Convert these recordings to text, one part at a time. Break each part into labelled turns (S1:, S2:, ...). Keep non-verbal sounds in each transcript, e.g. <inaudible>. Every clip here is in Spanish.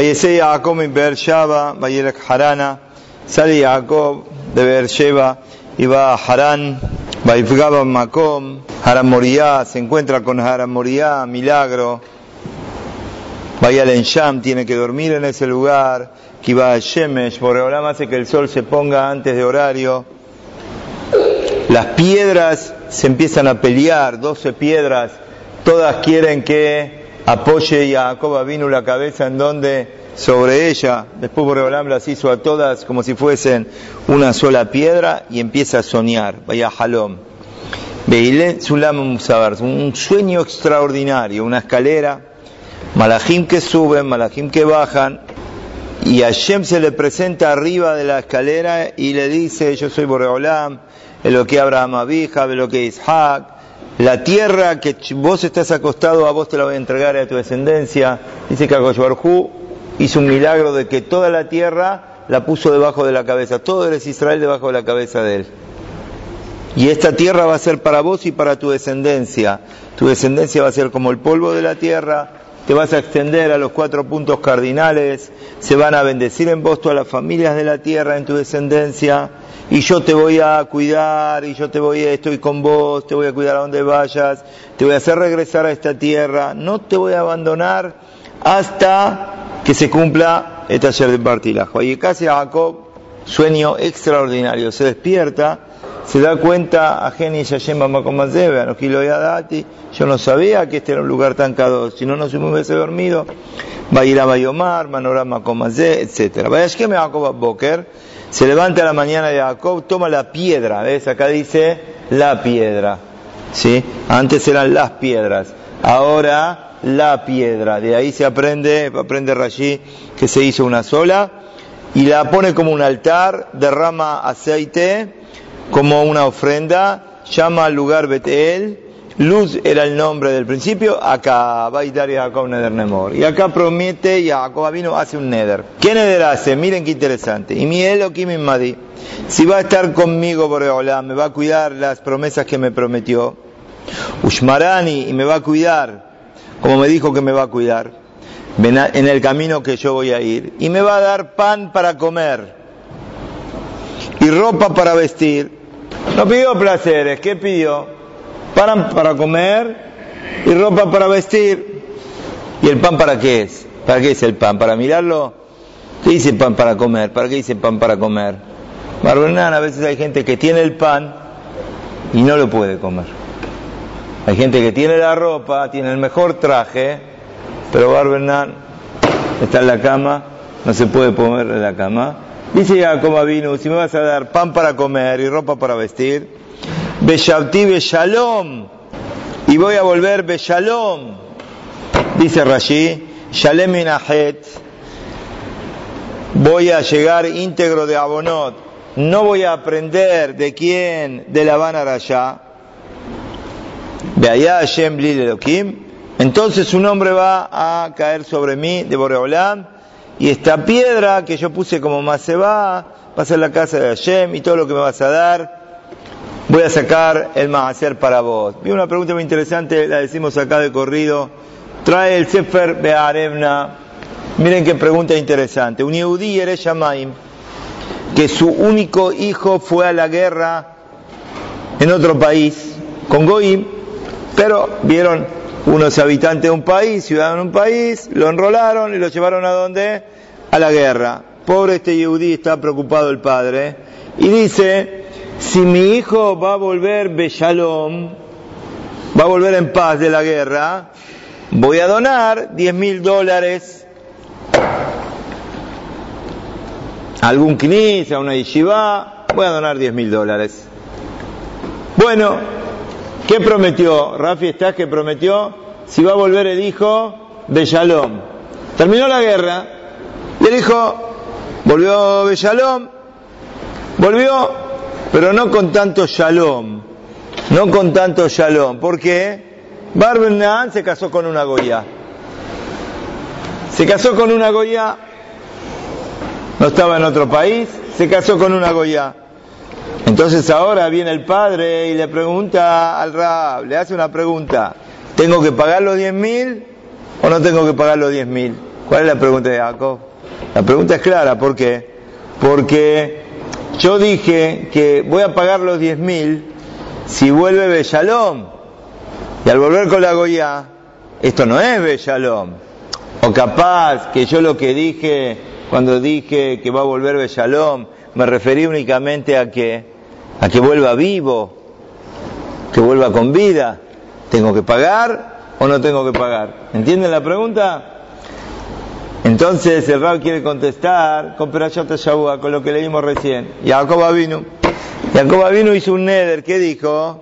S1: Vayese Jacob en Beersheba, Vayelek Harana, sale Jacob de Beersheba y va a Harán, Vaifgaba Makom, Haram Moriah, se encuentra con Haram Moriah, milagro. Vaya al tiene que dormir en ese lugar. Que va a Shemesh, Boreolam hace que el sol se ponga antes de horario. Las piedras se empiezan a pelear, 12 piedras, todas quieren que apoye a Jacob vino la cabeza en donde sobre ella. Después Boreolam las hizo a todas como si fuesen una sola piedra y empieza a soñar. Vaya Halom. Beile Sulam Musabar, un sueño extraordinario, una escalera, malajim que suben, malajim que bajan, y Hashem se le presenta arriba de la escalera y le dice, yo soy Boreolam, lo que Abraham Abija, lo que Isaac, la tierra que vos estás acostado, a vos te la voy a entregar a tu descendencia. Dice que Barjú hizo un milagro de que toda la tierra la puso debajo de la cabeza, todo eres Israel debajo de la cabeza de él. Y esta tierra va a ser para vos y para tu descendencia. Tu descendencia va a ser como el polvo de la tierra, te vas a extender a los cuatro puntos cardinales, se van a bendecir en vos todas las familias de la tierra en tu descendencia, y yo te voy a cuidar, y yo te voy a, estoy con vos, te voy a cuidar a donde vayas, te voy a hacer regresar a esta tierra, no te voy a abandonar hasta que se cumpla el taller de partilajo. Y casi Jacob, sueño extraordinario, se despierta se da cuenta a Geni Yashem a Dati, yo no sabía que este era un lugar tan cado, si no, no se hubiese dormido, va a ir a Bayomar, Manorama Comazé, etc. Vayashkem Jacob Boker, se levanta a la mañana de Jacob, toma la piedra, ¿ves? Acá dice la piedra, ¿sí? Antes eran las piedras, ahora la piedra, de ahí se aprende, aprende Rashi que se hizo una sola, y la pone como un altar, derrama aceite, como una ofrenda, llama al lugar Betel, Luz era el nombre del principio, acá va a ir Jacob Neder Nemor. Y acá promete y Jacob vino hace un Neder. ¿Qué Neder hace? Miren qué interesante. Y mi Elohim Madi, si va a estar conmigo me va a cuidar las promesas que me prometió. Ushmarani, y me va a cuidar, como me dijo que me va a cuidar, en el camino que yo voy a ir. Y me va a dar pan para comer y ropa para vestir no pidió placeres, ¿qué pidió? Pan para comer y ropa para vestir. ¿Y el pan para qué es? ¿Para qué es el pan? ¿Para mirarlo? ¿Qué dice pan para comer? ¿Para qué dice pan para comer? Barbenán, a veces hay gente que tiene el pan y no lo puede comer. Hay gente que tiene la ropa, tiene el mejor traje, pero Barbenán está en la cama, no se puede poner en la cama Dice Jacob vino, si me vas a dar pan para comer y ropa para vestir, Beshavti Beshalom, y voy a volver Beshalom, dice Rashi, Shalem Inahet, voy a llegar íntegro de Abonot, no voy a aprender de quién, de la Van allá, allá Hashem entonces su nombre va a caer sobre mí de Boreolam, y esta piedra que yo puse como se va, a ser la casa de Hashem y todo lo que me vas a dar, voy a sacar el hacer para vos. Vi una pregunta muy interesante, la decimos acá de corrido. Trae el Sefer Be'arevna. Miren qué pregunta interesante. Un Yehudi Shamaim, que su único hijo fue a la guerra en otro país, con Goim, pero vieron unos habitantes de un país, ciudadanos de un país, lo enrolaron y lo llevaron a donde? A la guerra. Pobre este yehudí, está preocupado el padre, y dice, si mi hijo va a volver Beshalom, va a volver en paz de la guerra, voy a donar 10 mil dólares algún knis, a una yeshiva, voy a donar 10 mil dólares. Bueno, ¿Qué prometió? Rafi está que prometió si va a volver el hijo de Shalom. Terminó la guerra y el hijo volvió de Shalom, volvió, pero no con tanto Shalom, no con tanto Shalom. ¿Por qué? Barbenán se casó con una Goya. Se casó con una Goya, no estaba en otro país, se casó con una Goya. Entonces ahora viene el padre y le pregunta al Rab, le hace una pregunta, ¿tengo que pagar los 10 mil o no tengo que pagar los 10 mil? ¿Cuál es la pregunta de Jacob? La pregunta es clara, ¿por qué? Porque yo dije que voy a pagar los 10.000 si vuelve Bellalom. Y al volver con la Goya, esto no es Bellalom. O capaz que yo lo que dije cuando dije que va a volver Bellalom, me referí únicamente a que, a que vuelva vivo, que vuelva con vida. ¿Tengo que pagar o no tengo que pagar? ¿Entienden la pregunta? Entonces el Rab quiere contestar con Perashot Shabua, con lo que leímos recién. Jacob vino. Jacob vino hizo un neder, ¿qué dijo?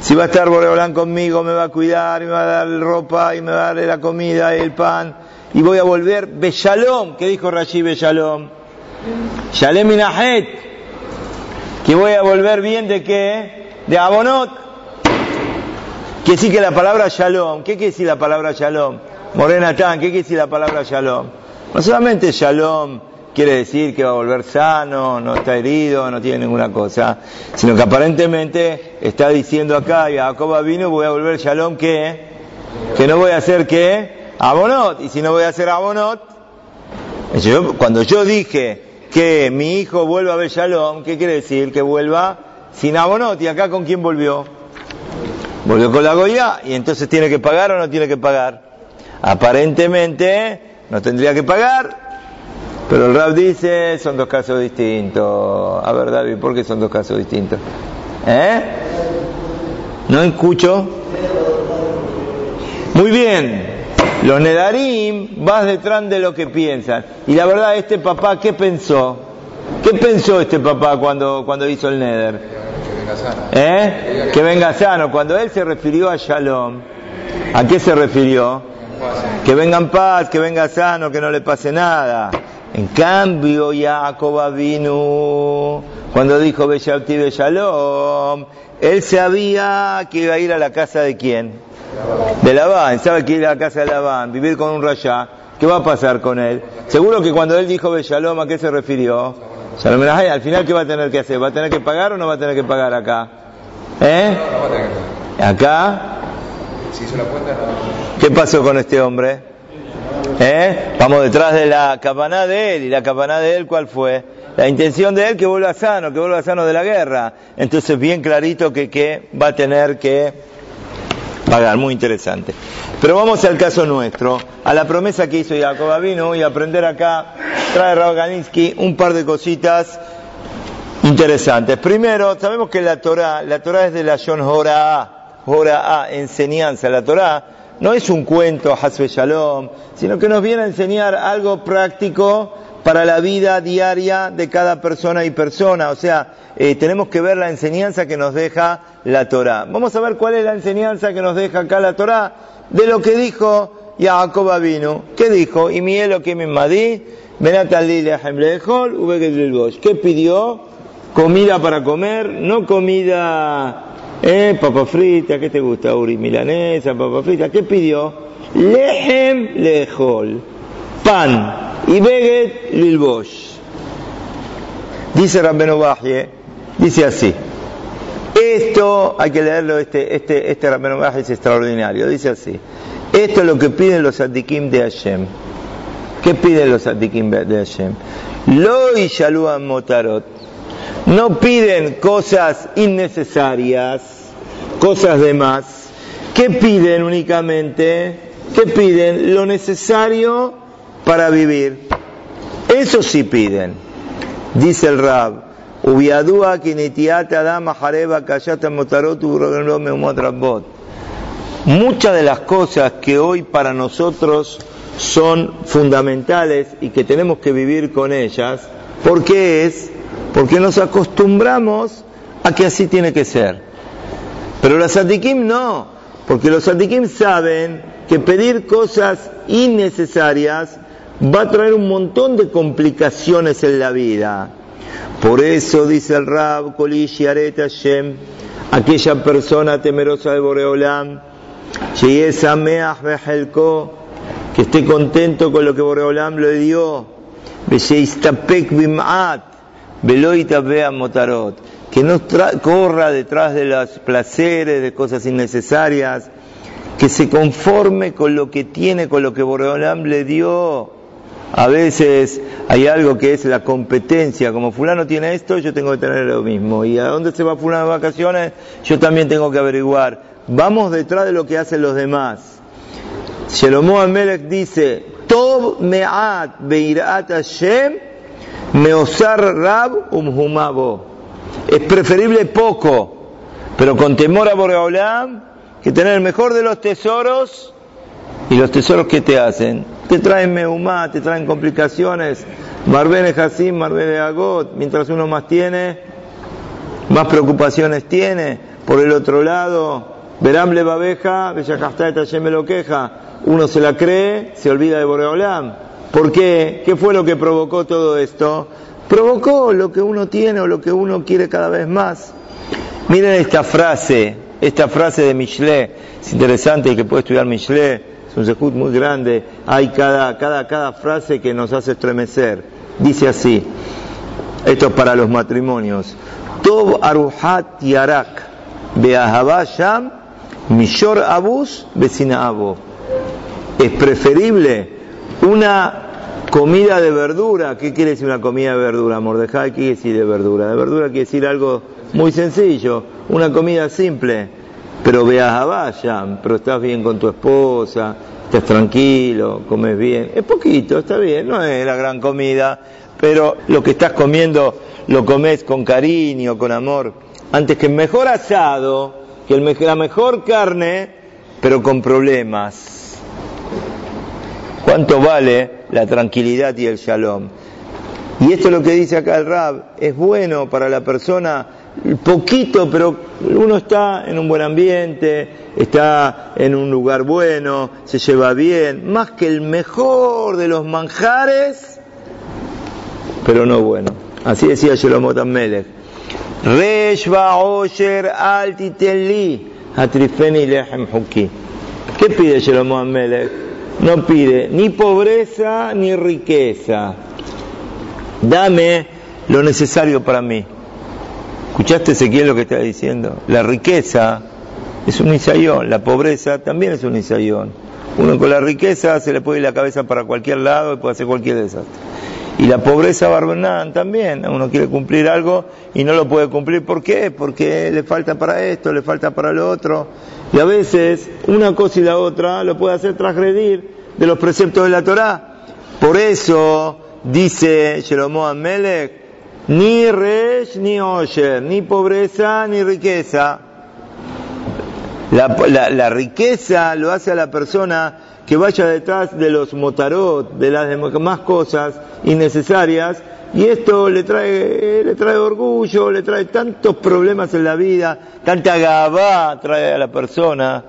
S1: Si va a estar Boreolán conmigo, me va a cuidar, y me va a dar ropa, y me va a dar la comida y el pan, y voy a volver Beshalom, ¿qué dijo Rashi Beshalom? Shalem Minahet, que voy a volver bien de qué? De Abonot. Que sí que la palabra Shalom, ¿qué quiere decir la palabra Shalom? Morena Tan, ¿qué quiere decir la palabra Shalom? No solamente Shalom quiere decir que va a volver sano, no está herido, no tiene ninguna cosa, sino que aparentemente está diciendo acá, Jacob vino, voy a volver Shalom, ¿qué? Que no voy a hacer qué? Abonot. Y si no voy a hacer Abonot, cuando yo dije que mi hijo vuelva a ver Shalom, ¿qué quiere decir? Que vuelva sin Abonot. ¿Y acá con quién volvió? Volvió con la Goya y entonces tiene que pagar o no tiene que pagar. Aparentemente no tendría que pagar, pero el Rab dice, son dos casos distintos. A ver, David, ¿por qué son dos casos distintos? ¿Eh? ¿No escucho? Muy bien. Los Nedarim vas detrás de lo que piensan. Y la verdad, este papá, ¿qué pensó? ¿Qué pensó este papá cuando, cuando hizo el Neder? ¿Eh? Que venga sano. Cuando él se refirió a Shalom, ¿a qué se refirió? Que venga en paz, que venga sano, que no le pase nada. En cambio, Jacob vino cuando dijo Beshalti Shalom, él sabía que iba a ir a la casa de quién? De Labán, sabe que ir a la casa de Labán, vivir con un rayá. ¿Qué va a pasar con él? Seguro que cuando él dijo Beshalom, ¿a qué se refirió? Al final, ¿qué va a tener que hacer? ¿Va a tener que pagar o no va a tener que pagar acá? ¿Eh? ¿Acá? Si hizo la cuenta, ¿Qué pasó con este hombre? ¿Eh? Vamos detrás de la campana de él. ¿Y la campana de él cuál fue? La intención de él que vuelva sano, que vuelva sano de la guerra. Entonces bien clarito que, que va a tener que pagar. Muy interesante. Pero vamos al caso nuestro, a la promesa que hizo Jacob vino y aprender acá, trae Rav un par de cositas interesantes. Primero, sabemos que la Torah, la Torah es de la John Hora, Hora enseñanza. La Torah no es un cuento, Hasbe Shalom, sino que nos viene a enseñar algo práctico para la vida diaria de cada persona y persona. O sea, eh, tenemos que ver la enseñanza que nos deja la Torah. Vamos a ver cuál es la enseñanza que nos deja acá la Torah de lo que dijo Jacob vino. ¿Qué dijo? Y mielo que me madí, ¿Qué pidió? Comida para comer, no comida eh, papa frita, ¿qué te gusta, Uri? Milanesa, papa frita. ¿Qué pidió? Lehem lejol. Pan. Y veget lilbosh. Dice Rabbenu Bahye, dice así. Esto, hay que leerlo, este, este, este Rabbenu Bahye es extraordinario. Dice así. Esto es lo que piden los adikim de Hashem. ¿Qué piden los adikim de Hashem? Lo y motarot no piden cosas innecesarias, cosas de más. ¿Qué piden únicamente? ¿Qué piden? Lo necesario para vivir. Eso sí piden. Dice el Rab. Muchas de las cosas que hoy para nosotros son fundamentales y que tenemos que vivir con ellas, ¿por qué es? porque nos acostumbramos a que así tiene que ser. Pero los atikim no, porque los atikim saben que pedir cosas innecesarias va a traer un montón de complicaciones en la vida. Por eso dice el Rab, Kolishi Hashem, aquella persona temerosa de Boreolam, que esté contento con lo que Boreolam le dio, que no corra detrás de los placeres, de cosas innecesarias, que se conforme con lo que tiene, con lo que Boreolam le dio. A veces hay algo que es la competencia, como fulano tiene esto, yo tengo que tener lo mismo. Y a dónde se va fulano de vacaciones, yo también tengo que averiguar. Vamos detrás de lo que hacen los demás. Shelomo Amelech dice, Tob me'at beirat Hashem meosar rab umhumabo. Es preferible poco, pero con temor a Boreolam, que tener el mejor de los tesoros y los tesoros que te hacen te traen meumá, te traen complicaciones. Marbene Hasim, Marbene Agot, mientras uno más tiene, más preocupaciones tiene. Por el otro lado, Veramle Babeja, Bellacastá me lo queja. Uno se la cree, se olvida de Boreolam. ¿Por qué? ¿Qué fue lo que provocó todo esto? Provocó lo que uno tiene o lo que uno quiere cada vez más. Miren esta frase, esta frase de Michelet, es interesante y que puede estudiar Michelet es un sehut muy grande, hay cada, cada, cada frase que nos hace estremecer. Dice así, esto es para los matrimonios. Tob aruhat yarak sham mishor abus vecina. Es preferible una comida de verdura. ¿Qué quiere decir una comida de verdura? Mordejai, ¿qué quiere decir de verdura? De verdura quiere decir algo muy sencillo, una comida simple pero veas a vayan, pero estás bien con tu esposa, estás tranquilo, comes bien. Es poquito, está bien, no es la gran comida, pero lo que estás comiendo lo comes con cariño, con amor. Antes que el mejor asado, que la mejor carne, pero con problemas. ¿Cuánto vale la tranquilidad y el shalom? Y esto es lo que dice acá el Rab, es bueno para la persona poquito, pero uno está en un buen ambiente, está en un lugar bueno, se lleva bien, más que el mejor de los manjares, pero no bueno. Así decía Shlomo Melech. Reshva Osher Atrifeni Lehem Huki. ¿Qué pide Shlomo Melech? No pide ni pobreza ni riqueza. Dame lo necesario para mí. ¿Escuchaste Ezequiel lo que está diciendo? La riqueza es un isayón, la pobreza también es un isayón. Uno con la riqueza se le puede ir la cabeza para cualquier lado y puede hacer cualquier desastre. Y la pobreza barbenán también, uno quiere cumplir algo y no lo puede cumplir. ¿Por qué? Porque le falta para esto, le falta para lo otro. Y a veces una cosa y la otra lo puede hacer transgredir de los preceptos de la Torá. Por eso dice Jeromo Amelech, ni resh ni osher, ni pobreza ni riqueza. La, riqueza lo hace a la persona que vaya detrás de los motarot, de las demás cosas innecesarias, y esto le trae, le trae orgullo, le trae tantos problemas en la vida, tanta gabá trae a la persona.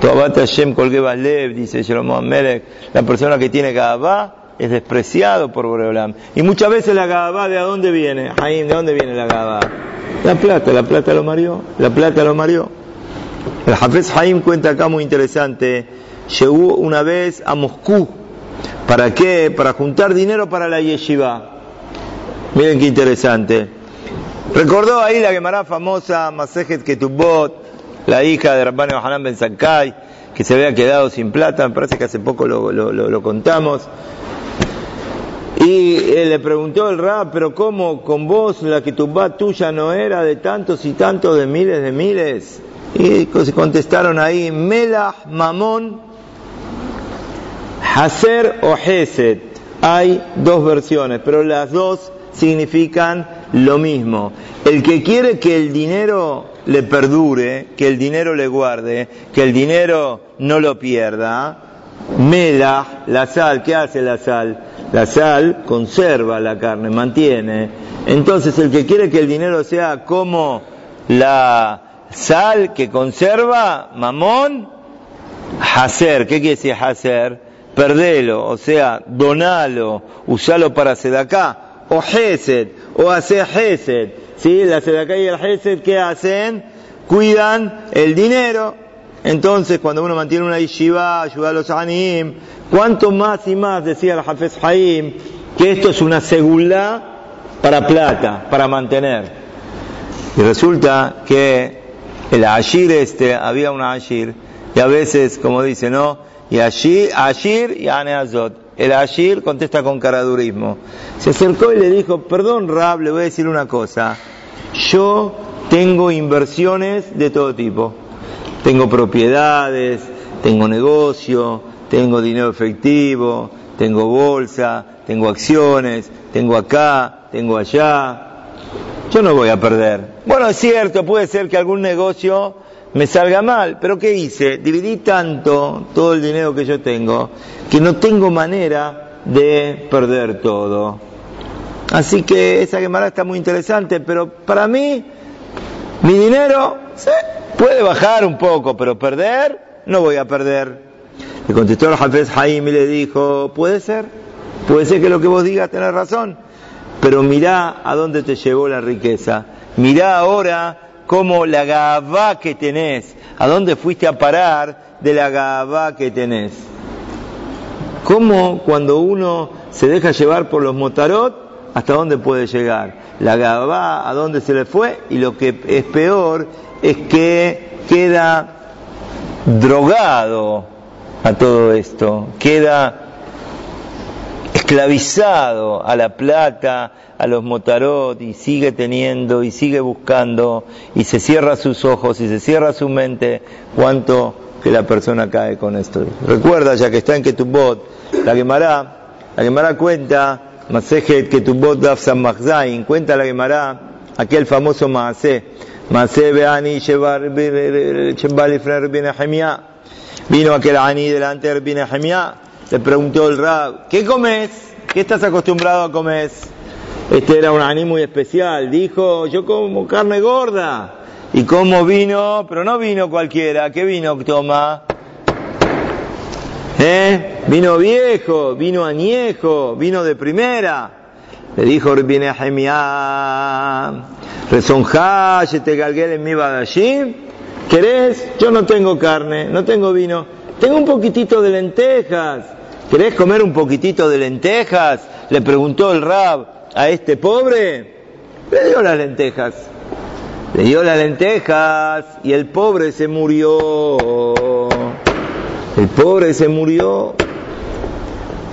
S1: Hashem Lev, dice Jerome Melech, la persona que tiene gabá es despreciado por Boreolam. Y muchas veces la Gabá, ¿de dónde viene? ¿de dónde viene la Gabá? La plata, la plata lo marió, la plata lo marió. El Hafez Haim cuenta acá muy interesante, llegó una vez a Moscú, ¿para qué? Para juntar dinero para la yeshiva. Miren qué interesante. Recordó ahí la Gemara famosa, Masejet Ketubot, la hija de Rabbani Hanan Ben Sakai, que se había quedado sin plata, me parece que hace poco lo, lo contamos. Y él le preguntó el rab, pero ¿cómo con vos la que tuya no era de tantos y tantos, de miles de miles? Y contestaron ahí, Melah, Mamón, Haser o Hesed. Hay dos versiones, pero las dos significan lo mismo. El que quiere que el dinero le perdure, que el dinero le guarde, que el dinero no lo pierda, Mela, la sal, ¿qué hace la sal? La sal conserva la carne, mantiene. Entonces el que quiere que el dinero sea como la sal que conserva, mamón, hacer, ¿qué quiere decir hacer? Perdelo, o sea, donalo, usalo para sedaká, o hesed, o hacer hesed. ¿Sí? La sedaká y el hesed, ¿qué hacen? Cuidan el dinero. Entonces, cuando uno mantiene una yeshiva, ayuda a los anim, cuánto más y más, decía el Hafez Haim, que esto es una segula para plata, para mantener. Y resulta que el Ashir este, había un Ashir y a veces, como dice, ¿no? Y allí, Ashir y Aneazot. El Ashir contesta con caradurismo. Se acercó y le dijo, perdón Rab, le voy a decir una cosa. Yo tengo inversiones de todo tipo. Tengo propiedades, tengo negocio, tengo dinero efectivo, tengo bolsa, tengo acciones, tengo acá, tengo allá. Yo no voy a perder. Bueno, es cierto, puede ser que algún negocio me salga mal, pero ¿qué hice? Dividí tanto todo el dinero que yo tengo que no tengo manera de perder todo. Así que esa quemada está muy interesante, pero para mí mi dinero puede bajar un poco, pero perder, no voy a perder. Le contestó el Hafez Haim y le dijo, puede ser, puede ser que lo que vos digas tenés razón, pero mirá a dónde te llevó la riqueza. Mirá ahora cómo la gabá que tenés, a dónde fuiste a parar de la gabá que tenés. Cómo cuando uno se deja llevar por los motarot, hasta dónde puede llegar. La Gabá, a dónde se le fue, y lo que es peor es que queda drogado a todo esto, queda esclavizado a la plata, a los motarot, y sigue teniendo, y sigue buscando, y se cierra sus ojos, y se cierra su mente, cuánto que la persona cae con esto. Recuerda, ya que está en Ketubot, la Gemara, la Gemara cuenta Masejet Ketubot Daf San cuenta la Gemara aquel famoso Maase, Maase Beani Vino aquel Ani delante de Rabbi le preguntó el Rab, ¿qué comes? ¿Qué estás acostumbrado a comer? Este era un Ani muy especial, dijo, yo como carne gorda y como vino, pero no vino cualquiera, ¿qué vino toma? ¿Eh? Vino viejo, vino añejo, vino de primera. Le dijo viene a Rezonja, te galgué en mi badashim. ¿Querés? Yo no tengo carne, no tengo vino. Tengo un poquitito de lentejas. ¿Querés comer un poquitito de lentejas? Le preguntó el rab a este pobre. Le dio las lentejas. Le dio las lentejas y el pobre se murió. El pobre se murió.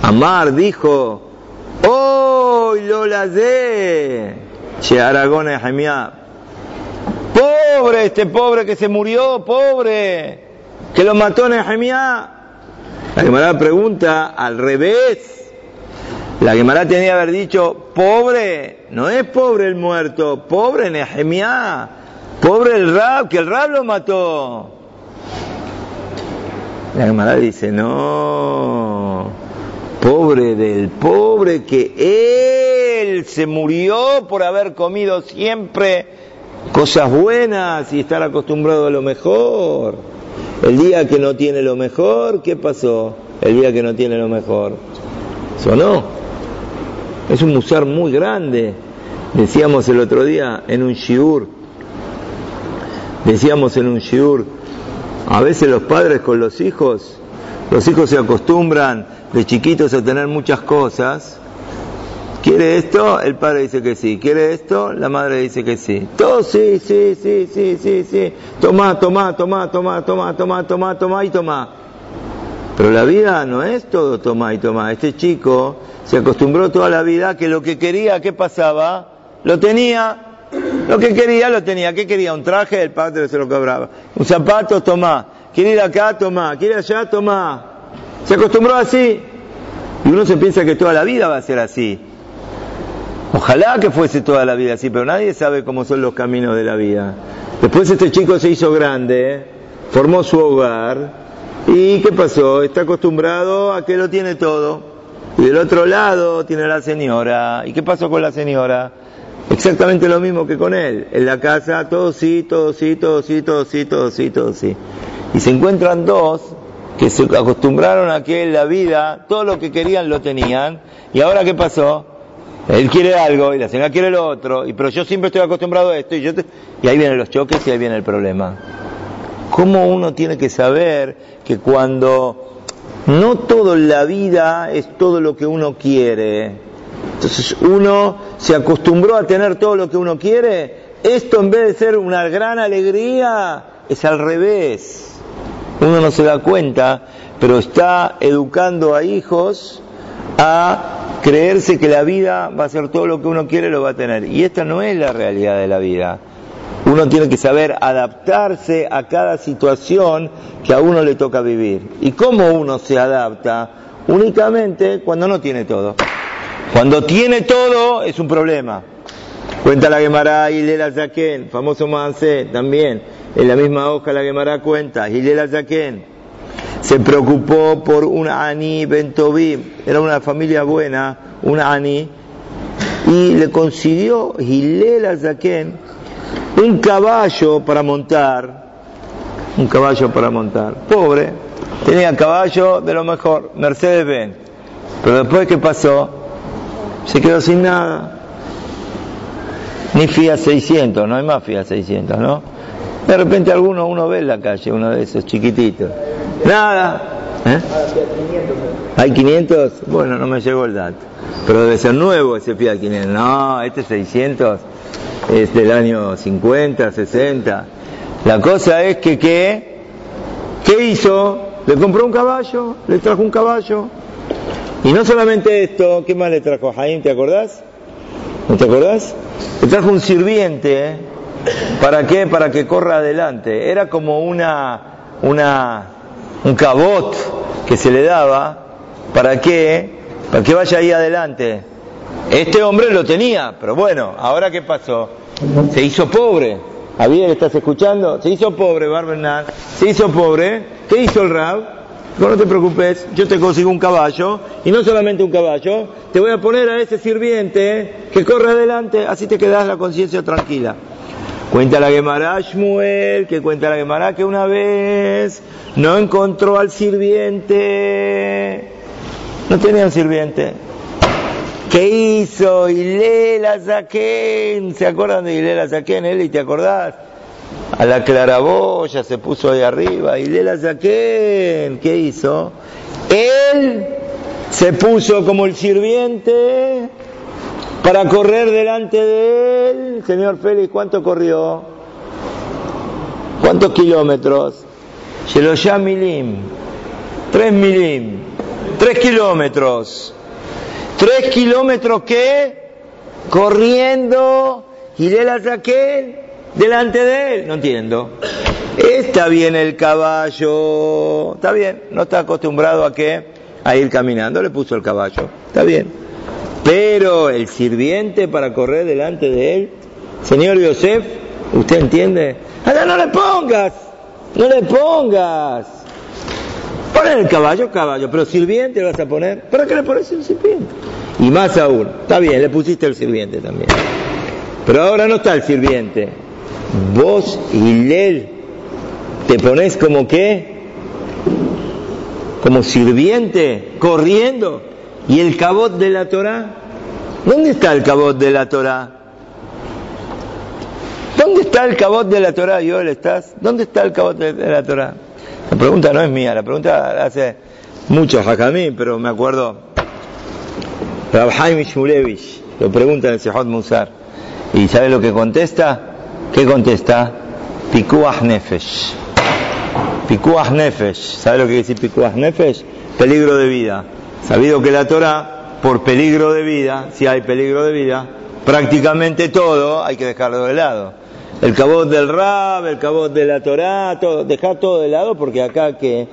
S1: Amar dijo, ¡Oh, Lola de! Che, Aragón Pobre, este pobre que se murió, pobre, que lo mató Nehemiah. La Gemara pregunta al revés. La Gemara tenía que haber dicho, pobre, no es pobre el muerto, pobre Nehemiah, pobre el Rab, que el Rab lo mató. La Gemara dice, no, pobre del pobre que él se murió por haber comido siempre cosas buenas y estar acostumbrado a lo mejor. El día que no tiene lo mejor, ¿qué pasó? El día que no tiene lo mejor. ¿Sonó? Es un musar muy grande. Decíamos el otro día en un shiur, decíamos en un shiur, a veces los padres con los hijos, los hijos se acostumbran de chiquitos a tener muchas cosas. ¿Quiere esto? El padre dice que sí. ¿Quiere esto? La madre dice que sí. Todo sí, sí, sí, sí, sí, sí. Toma, toma, toma, toma, toma, toma, toma, toma y toma. Pero la vida no es todo toma y toma. Este chico se acostumbró toda la vida que lo que quería, ¿qué pasaba? Lo tenía. Lo que quería, lo tenía. ¿Qué quería? Un traje, el padre se lo cobraba. Un zapato, toma. Quiere ir acá, toma. Quiere allá, toma. Se acostumbró así. Y uno se piensa que toda la vida va a ser así. Ojalá que fuese toda la vida así, pero nadie sabe cómo son los caminos de la vida. Después este chico se hizo grande, formó su hogar, y ¿qué pasó? Está acostumbrado a que lo tiene todo. Y del otro lado tiene la señora. ¿Y qué pasó con la señora? Exactamente lo mismo que con él. En la casa, todo sí, todo sí, todo sí, todo sí, todo sí, todo sí. Y se encuentran dos que se acostumbraron a que en la vida todo lo que querían lo tenían. ¿Y ahora qué pasó? Él quiere algo y la señora quiere lo otro, y, pero yo siempre estoy acostumbrado a esto y, yo y ahí vienen los choques y ahí viene el problema. ¿Cómo uno tiene que saber que cuando no todo en la vida es todo lo que uno quiere? Entonces uno se acostumbró a tener todo lo que uno quiere. Esto en vez de ser una gran alegría, es al revés. uno no se da cuenta, pero está educando a hijos a creerse que la vida va a ser todo lo que uno quiere, lo va a tener. Y esta no es la realidad de la vida. Uno tiene que saber adaptarse a cada situación que a uno le toca vivir. ¿Y cómo uno se adapta? Únicamente cuando no tiene todo. Cuando tiene todo es un problema. Cuenta la Gemara Hilela Zaken, famoso Mansé, también. En la misma hoja la Gemara cuenta, Hilela Zaken se preocupó por un Ani Bentobim, era una familia buena, un Ani, y le consiguió Hilela Zaken un caballo para montar, un caballo para montar. Pobre, tenía caballo de lo mejor, Mercedes Benz. Pero después, ¿qué pasó? Se quedó sin nada. Ni Fiat 600, no hay más Fiat 600, ¿no? De repente alguno uno ve en la calle, uno de esos chiquititos. Nada. ¿Eh? ¿Hay 500? Bueno, no me llegó el dato. Pero debe ser nuevo ese Fiat 500. No, este 600 es del año 50, 60. La cosa es que, ¿qué? ¿Qué hizo? Le compró un caballo, le trajo un caballo. Y no solamente esto, ¿qué más le trajo Jaime? ¿Te acordás? ¿No te acordás? Le trajo un sirviente, ¿eh? ¿para qué? Para que corra adelante. Era como una, una, un cabot que se le daba, ¿para qué? Para que vaya ahí adelante. Este hombre lo tenía, pero bueno, ahora qué pasó? Se hizo pobre. Javier, ¿estás escuchando? Se hizo pobre, Barbernal. Se hizo pobre. ¿Qué hizo el Rab? No te preocupes, yo te consigo un caballo, y no solamente un caballo, te voy a poner a ese sirviente que corre adelante, así te quedas la conciencia tranquila. Cuenta la Gemara Shmuel, que cuenta la Gemara que una vez no encontró al sirviente, no tenía un sirviente, ¿Qué hizo Ilela Zaquén? ¿Se acuerdan de Ilela Zaquén, Eli? ¿Te acordás? A la claraboya se puso ahí arriba. Ilela Zaquén, ¿qué hizo? Él se puso como el sirviente para correr delante de él. Señor Félix, ¿cuánto corrió? ¿Cuántos kilómetros? Sheloya milim. Tres milim. Tres kilómetros. Tres kilómetros que corriendo y le la saqué delante de él. No entiendo. Está bien el caballo, está bien, no está acostumbrado a qué, a ir caminando, le puso el caballo, está bien. Pero el sirviente para correr delante de él, señor Yosef, ¿usted entiende? Ahora no le pongas, no le pongas. Poner el caballo, caballo, pero sirviente vas a poner. ¿Para qué le pones un sirviente? Y más aún, está bien, le pusiste el sirviente también. Pero ahora no está el sirviente. Vos y él te pones como qué? Como sirviente, corriendo. ¿Y el cabot de la Torah? ¿Dónde está el cabot de la Torah? ¿Dónde está el cabot de la Torah, Joel? ¿Estás? ¿Dónde está el cabot de la Torah? La pregunta no es mía, la pregunta hace muchos mí, pero me acuerdo Rabhaim Shmulevich lo pregunta en el Sehot Musar. ¿Y sabe lo que contesta? ¿Qué contesta? Pikuach Nefesh. Pikuach Nefesh. ¿Sabe lo que quiere decir Nefesh? Peligro de vida. Sabido que la Torah, por peligro de vida, si hay peligro de vida, prácticamente todo hay que dejarlo de lado. El cabot del Rab, el cabot de la Torah, todo, dejar todo de lado porque acá que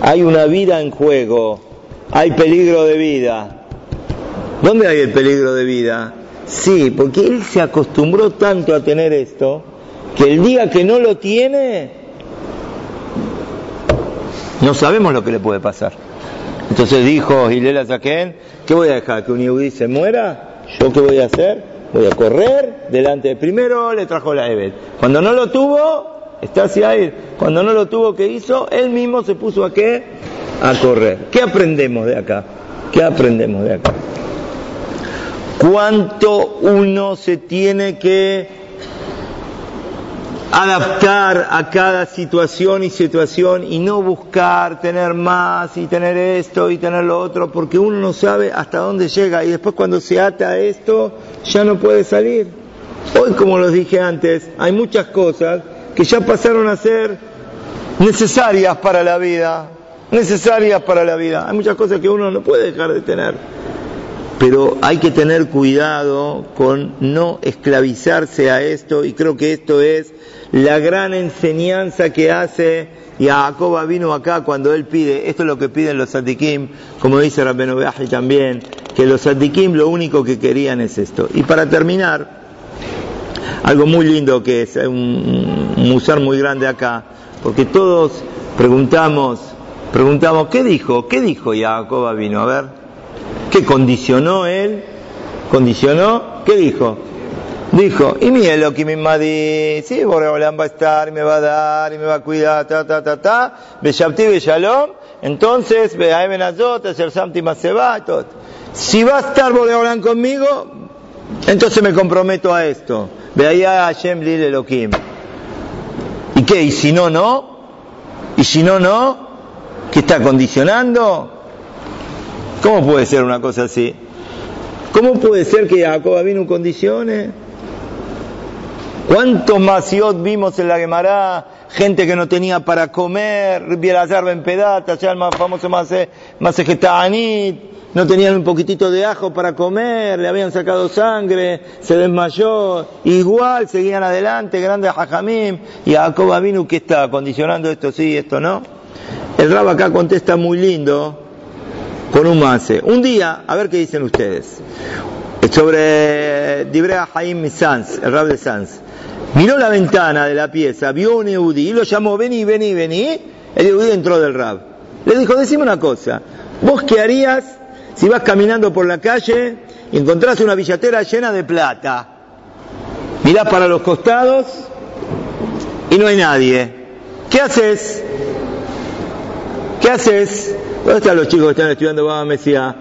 S1: hay una vida en juego, hay peligro de vida. ¿Dónde hay el peligro de vida? Sí, porque él se acostumbró tanto a tener esto, que el día que no lo tiene, no sabemos lo que le puede pasar. Entonces dijo Gilela Zaken, ¿qué voy a dejar? ¿Que un yudí se muera? ¿Yo qué voy a hacer? Voy a correr delante de primero, le trajo la Evet. Cuando no lo tuvo, está hacia ahí. Cuando no lo tuvo, ¿qué hizo? Él mismo se puso a qué? A correr. ¿Qué aprendemos de acá? ¿Qué aprendemos de acá? Cuánto uno se tiene que adaptar a cada situación y situación y no buscar tener más y tener esto y tener lo otro, porque uno no sabe hasta dónde llega y después cuando se ata a esto ya no puede salir. Hoy, como los dije antes, hay muchas cosas que ya pasaron a ser necesarias para la vida, necesarias para la vida. Hay muchas cosas que uno no puede dejar de tener, pero hay que tener cuidado con no esclavizarse a esto y creo que esto es la gran enseñanza que hace Jacob vino acá cuando él pide, esto es lo que piden los sadikim, como dice Rabbenu también, que los sadikim lo único que querían es esto. Y para terminar, algo muy lindo que es un, musar muy grande acá, porque todos preguntamos, preguntamos, ¿qué dijo? ¿Qué dijo Jacob vino? A ver, ¿qué condicionó él? ¿Condicionó? ¿Qué dijo? Dijo, y mi Elohim Madi, sí, Boreolam va a estar, me va a dar, y me va a cuidar, ta, ta, ta, ta, Beshabti Shalom, entonces, Beaemen Azot, Asher Samti Maseba, todo. Si va a estar Boreolam conmigo, entonces me comprometo a esto. Veaya Hashem Lil Elohim. ¿Y qué? ¿Y si no, no? ¿Y si no, no? ¿Qué está condicionando? ¿Cómo puede ser una cosa así? ¿Cómo puede ser que Jacob vino condiciones? ¿Cuántos masiot vimos en la Gemara? Gente que no tenía para comer, Bielazar Ben Pedata, ya el más famoso Masejetanit, no tenían un poquitito de ajo para comer, le habían sacado sangre, se desmayó, igual seguían adelante, grande Jajamim, y Jacob vino que está condicionando esto sí, esto no. El Rab acá contesta muy lindo con un mase. Un día, a ver qué dicen ustedes, sobre Dibrea Haim Sanz, el Rab de Sanz miró la ventana de la pieza, vio un Eudí y lo llamó, vení, vení, vení. El Eudí entró del rab. Le dijo, decime una cosa, ¿vos qué harías si vas caminando por la calle y encontrás una billetera llena de plata? Mirás para los costados y no hay nadie. ¿Qué haces? ¿Qué haces? ¿Dónde están los chicos que están estudiando Baba Mesía?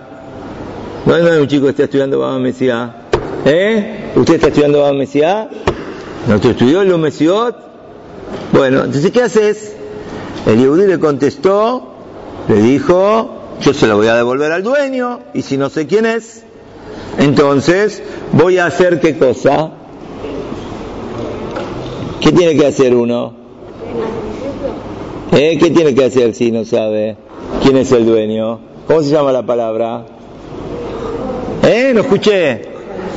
S1: ¿Dónde hay un chico que está estudiando Baba Mesía? ¿Eh? ¿Usted está estudiando Baba Mesía? ¿No te estudió el Mesiot? Bueno, entonces, ¿qué haces? El Yehudi le contestó, le dijo, yo se lo voy a devolver al dueño, y si no sé quién es, entonces voy a hacer qué cosa. ¿Qué tiene que hacer uno? ¿Eh? ¿Qué tiene que hacer si no sabe quién es el dueño? ¿Cómo se llama la palabra? ¿Eh? No escuché.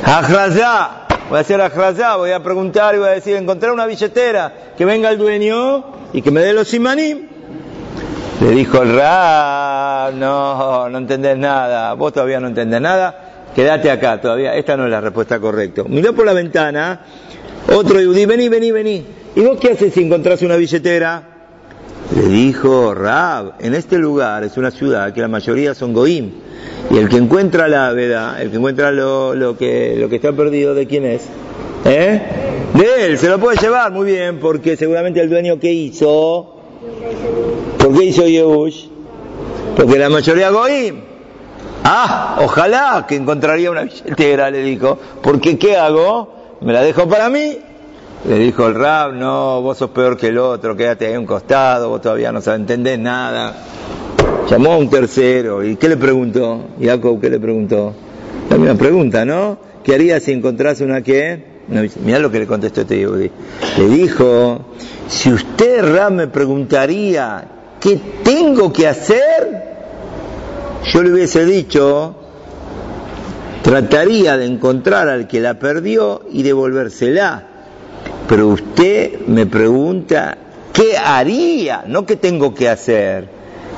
S1: Ajrazá voy a hacer ajrazá, voy a preguntar y voy a decir, encontrar una billetera, que venga el dueño y que me dé los simanim. Le dijo el Ra, no, no entendés nada, vos todavía no entendés nada, quédate acá, todavía, esta no es la respuesta correcta. Miró por la ventana, otro yudí, vení, vení, vení. ¿Y vos qué haces si encontrás una billetera? Le dijo Rab, en este lugar es una ciudad que la mayoría son goim. Y el que encuentra la verdad, el que encuentra lo, lo, que, lo que está perdido, ¿de quién es? ¿Eh? De él, se lo puede llevar, muy bien, porque seguramente el dueño que hizo, ¿por qué hizo Yehush? Porque la mayoría goim. Ah, ojalá que encontraría una billetera, le dijo, porque ¿qué hago? Me la dejo para mí le dijo el Rab, no, vos sos peor que el otro, quédate ahí a un costado, vos todavía no sabes entender nada. Llamó a un tercero, ¿y qué le preguntó? Jacob, ¿qué le preguntó? La misma pregunta, ¿no? ¿Qué haría si encontrase una que? mirá lo que le contestó este Yehudi. Le dijo, si usted, Rab, me preguntaría, ¿qué tengo que hacer? Yo le hubiese dicho, trataría de encontrar al que la perdió y devolvérsela pero usted me pregunta, ¿qué haría? No qué tengo que hacer.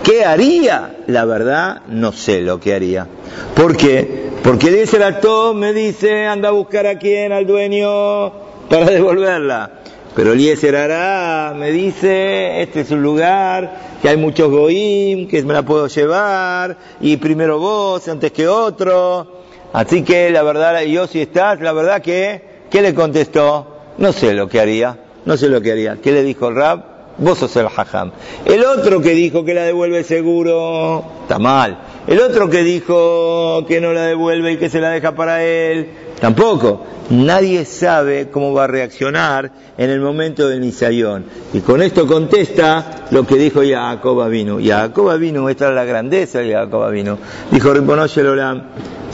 S1: ¿Qué haría? La verdad, no sé lo que haría. ¿Por qué? Porque el actor me dice, anda a buscar a quién, al dueño, para <laughs> devolverla. Pero Eliezer hará, me dice, este es un lugar, que hay muchos goim, que me la puedo llevar, y primero vos antes que otro. Así que la verdad, yo si estás, la verdad que, ¿qué le contestó? No sé lo que haría, no sé lo que haría. ¿Qué le dijo el Rab? Vos sos el hajam. El otro que dijo que la devuelve seguro, está mal. El otro que dijo que no la devuelve y que se la deja para él, tampoco. Nadie sabe cómo va a reaccionar en el momento del Nisayón. Y con esto contesta lo que dijo Jacob vino. Jacob vino, esta es la grandeza de Jacob vino. Dijo Riponosh Olam,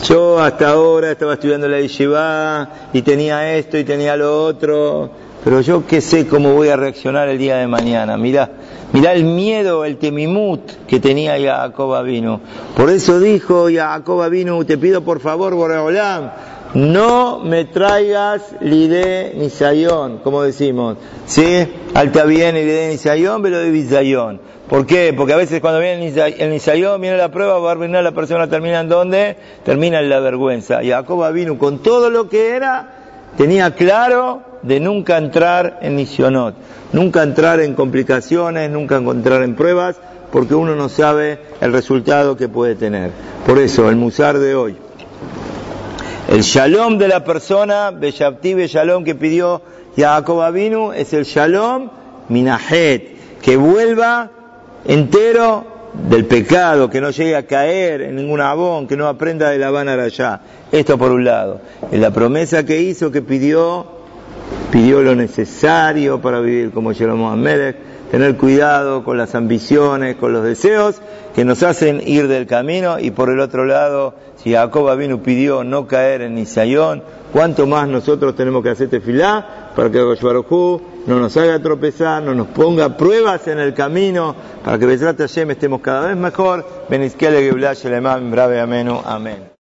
S1: yo hasta ahora estaba estudiando la yeshiva y tenía esto y tenía lo otro. Pero yo qué sé cómo voy a reaccionar el día de mañana. Mirá, mirá el miedo, el temimut que tenía Jacob vino. Por eso dijo Jacob vino, te pido por favor, Boreolam, no me traigas lide ni sayón, como decimos, ¿sí? Alta bien lide ni sayón, pero de bisayón. ¿Por qué? Porque a veces cuando viene el nisayón, viene la prueba, va a arruinar la persona, termina en dónde? Termina en la vergüenza. Jacob vino con todo lo que era, tenía claro de nunca entrar en nisionot, nunca entrar en complicaciones, nunca entrar en pruebas, porque uno no sabe el resultado que puede tener. Por eso, el musar de hoy. El shalom de la persona, Beyabti Shalom que pidió Jacob Avinu, es el shalom minahet, que vuelva entero del pecado, que no llegue a caer en ningún abón, que no aprenda de la Habana allá. Esto por un lado. En la promesa que hizo, que pidió, pidió lo necesario para vivir como Jeromo Amelech, tener cuidado con las ambiciones, con los deseos que nos hacen ir del camino y por el otro lado, si Jacob vino pidió no caer en Isayón, cuánto más nosotros tenemos que hacer tefilá para que Baruj no nos haga tropezar, no nos ponga pruebas en el camino, para que Besrat Hashem estemos cada vez mejor. Benizkele Geulash Brave Amenu. Amén.